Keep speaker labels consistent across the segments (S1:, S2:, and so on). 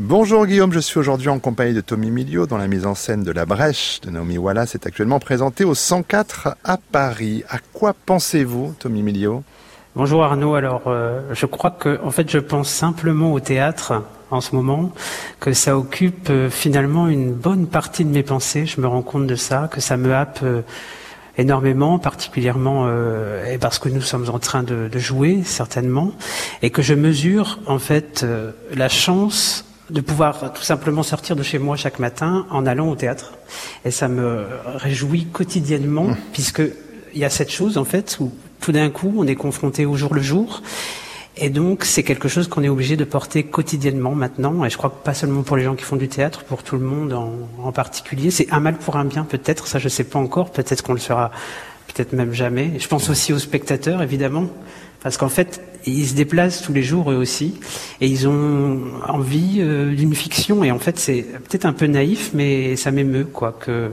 S1: Bonjour Guillaume, je suis aujourd'hui en compagnie de Tommy Milio dans la mise en scène de La Brèche de Naomi Wallace est actuellement présentée au 104 à Paris. À quoi pensez-vous Tommy Milio?
S2: Bonjour Arnaud, alors euh, je crois que en fait je pense simplement au théâtre en ce moment, que ça occupe euh, finalement une bonne partie de mes pensées, je me rends compte de ça, que ça me happe euh, énormément, particulièrement euh, parce que nous sommes en train de, de, jouer certainement, et que je mesure en fait la chance de pouvoir tout simplement sortir de chez moi chaque matin en allant au théâtre. Et ça me réjouit quotidiennement, mmh. puisque il y a cette chose en fait où tout d'un coup on est confronté au jour le jour. Et donc, c'est quelque chose qu'on est obligé de porter quotidiennement maintenant. Et je crois que pas seulement pour les gens qui font du théâtre, pour tout le monde en, en particulier. C'est un mal pour un bien, peut-être. Ça, je sais pas encore. Peut-être qu'on le fera, peut-être même jamais. Je pense aussi aux spectateurs, évidemment. Parce qu'en fait, ils se déplacent tous les jours eux aussi, et ils ont envie euh, d'une fiction. Et en fait, c'est peut-être un peu naïf, mais ça m'émeut, quoi, que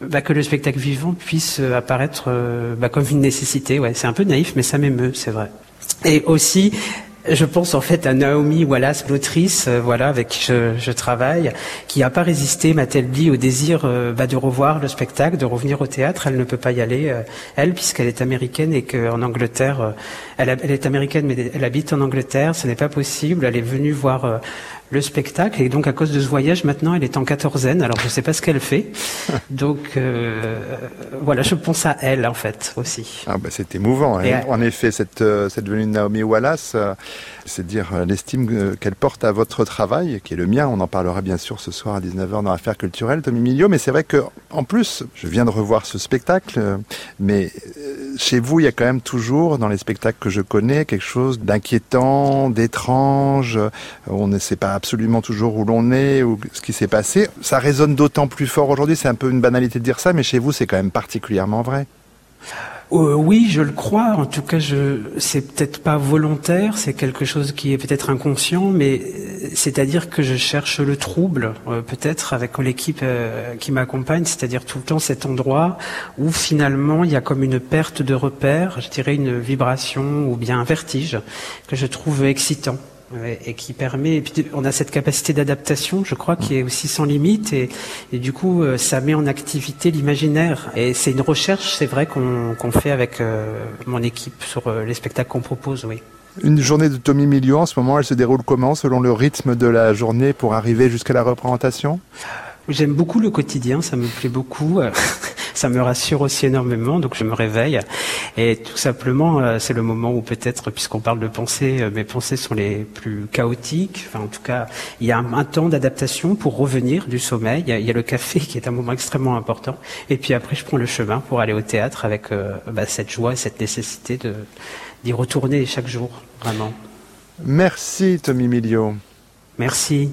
S2: bah, que le spectacle vivant puisse apparaître euh, bah, comme une nécessité. Ouais, c'est un peu naïf, mais ça m'émeut, c'est vrai. Et aussi, je pense en fait à Naomi Wallace, l'autrice, euh, voilà, avec qui je, je travaille, qui n'a pas résisté, m'a-t-elle dit, au désir euh, bah, de revoir le spectacle, de revenir au théâtre. Elle ne peut pas y aller, euh, elle, puisqu'elle est américaine et qu'en Angleterre, euh, elle, elle, est américaine, mais elle habite en Angleterre. Ce n'est pas possible. Elle est venue voir le spectacle et donc à cause de ce voyage, maintenant, elle est en quatorzaine. Alors je ne sais pas ce qu'elle fait. donc voilà, je pense à elle en fait aussi.
S1: Ah bah, c'est émouvant. Hein. En effet, cette cette venue de Naomi Wallace c'est dire euh, l'estime euh, qu'elle porte à votre travail, qui est le mien. On en parlera bien sûr ce soir à 19h dans l'affaire culturelle, Tommy Milio. Mais c'est vrai que, en plus, je viens de revoir ce spectacle, euh, mais chez vous, il y a quand même toujours, dans les spectacles que je connais, quelque chose d'inquiétant, d'étrange. On ne sait pas absolument toujours où l'on est ou ce qui s'est passé. Ça résonne d'autant plus fort aujourd'hui. C'est un peu une banalité de dire ça, mais chez vous, c'est quand même particulièrement vrai.
S2: Euh, oui, je le crois. En tout cas, je, c'est peut-être pas volontaire, c'est quelque chose qui est peut-être inconscient, mais c'est-à-dire que je cherche le trouble, euh, peut-être avec l'équipe euh, qui m'accompagne, c'est-à-dire tout le temps cet endroit où finalement il y a comme une perte de repère, je dirais une vibration ou bien un vertige que je trouve excitant et qui permet. Et puis on a cette capacité d'adaptation, je crois, qui est aussi sans limite, et, et du coup, euh, ça met en activité l'imaginaire. Et c'est une recherche, c'est vrai, qu'on qu fait avec euh, mon équipe sur euh, les spectacles qu'on propose, oui.
S1: Une journée de Tommy Milio, en ce moment, elle se déroule comment, selon le rythme de la journée, pour arriver jusqu'à la représentation?
S2: J'aime beaucoup le quotidien, ça me plaît beaucoup. Ça me rassure aussi énormément, donc je me réveille. Et tout simplement, euh, c'est le moment où peut-être, puisqu'on parle de pensée, euh, mes pensées sont les plus chaotiques. Enfin, en tout cas, il y a un, un temps d'adaptation pour revenir du sommeil. Il y, a, il y, a, le café qui est un moment extrêmement important. Et puis après, je prends le chemin pour aller au théâtre avec euh, bah, cette joie et cette nécessité de d'y retourner chaque jour, vraiment.
S1: Merci Tommy Milio.
S2: Merci.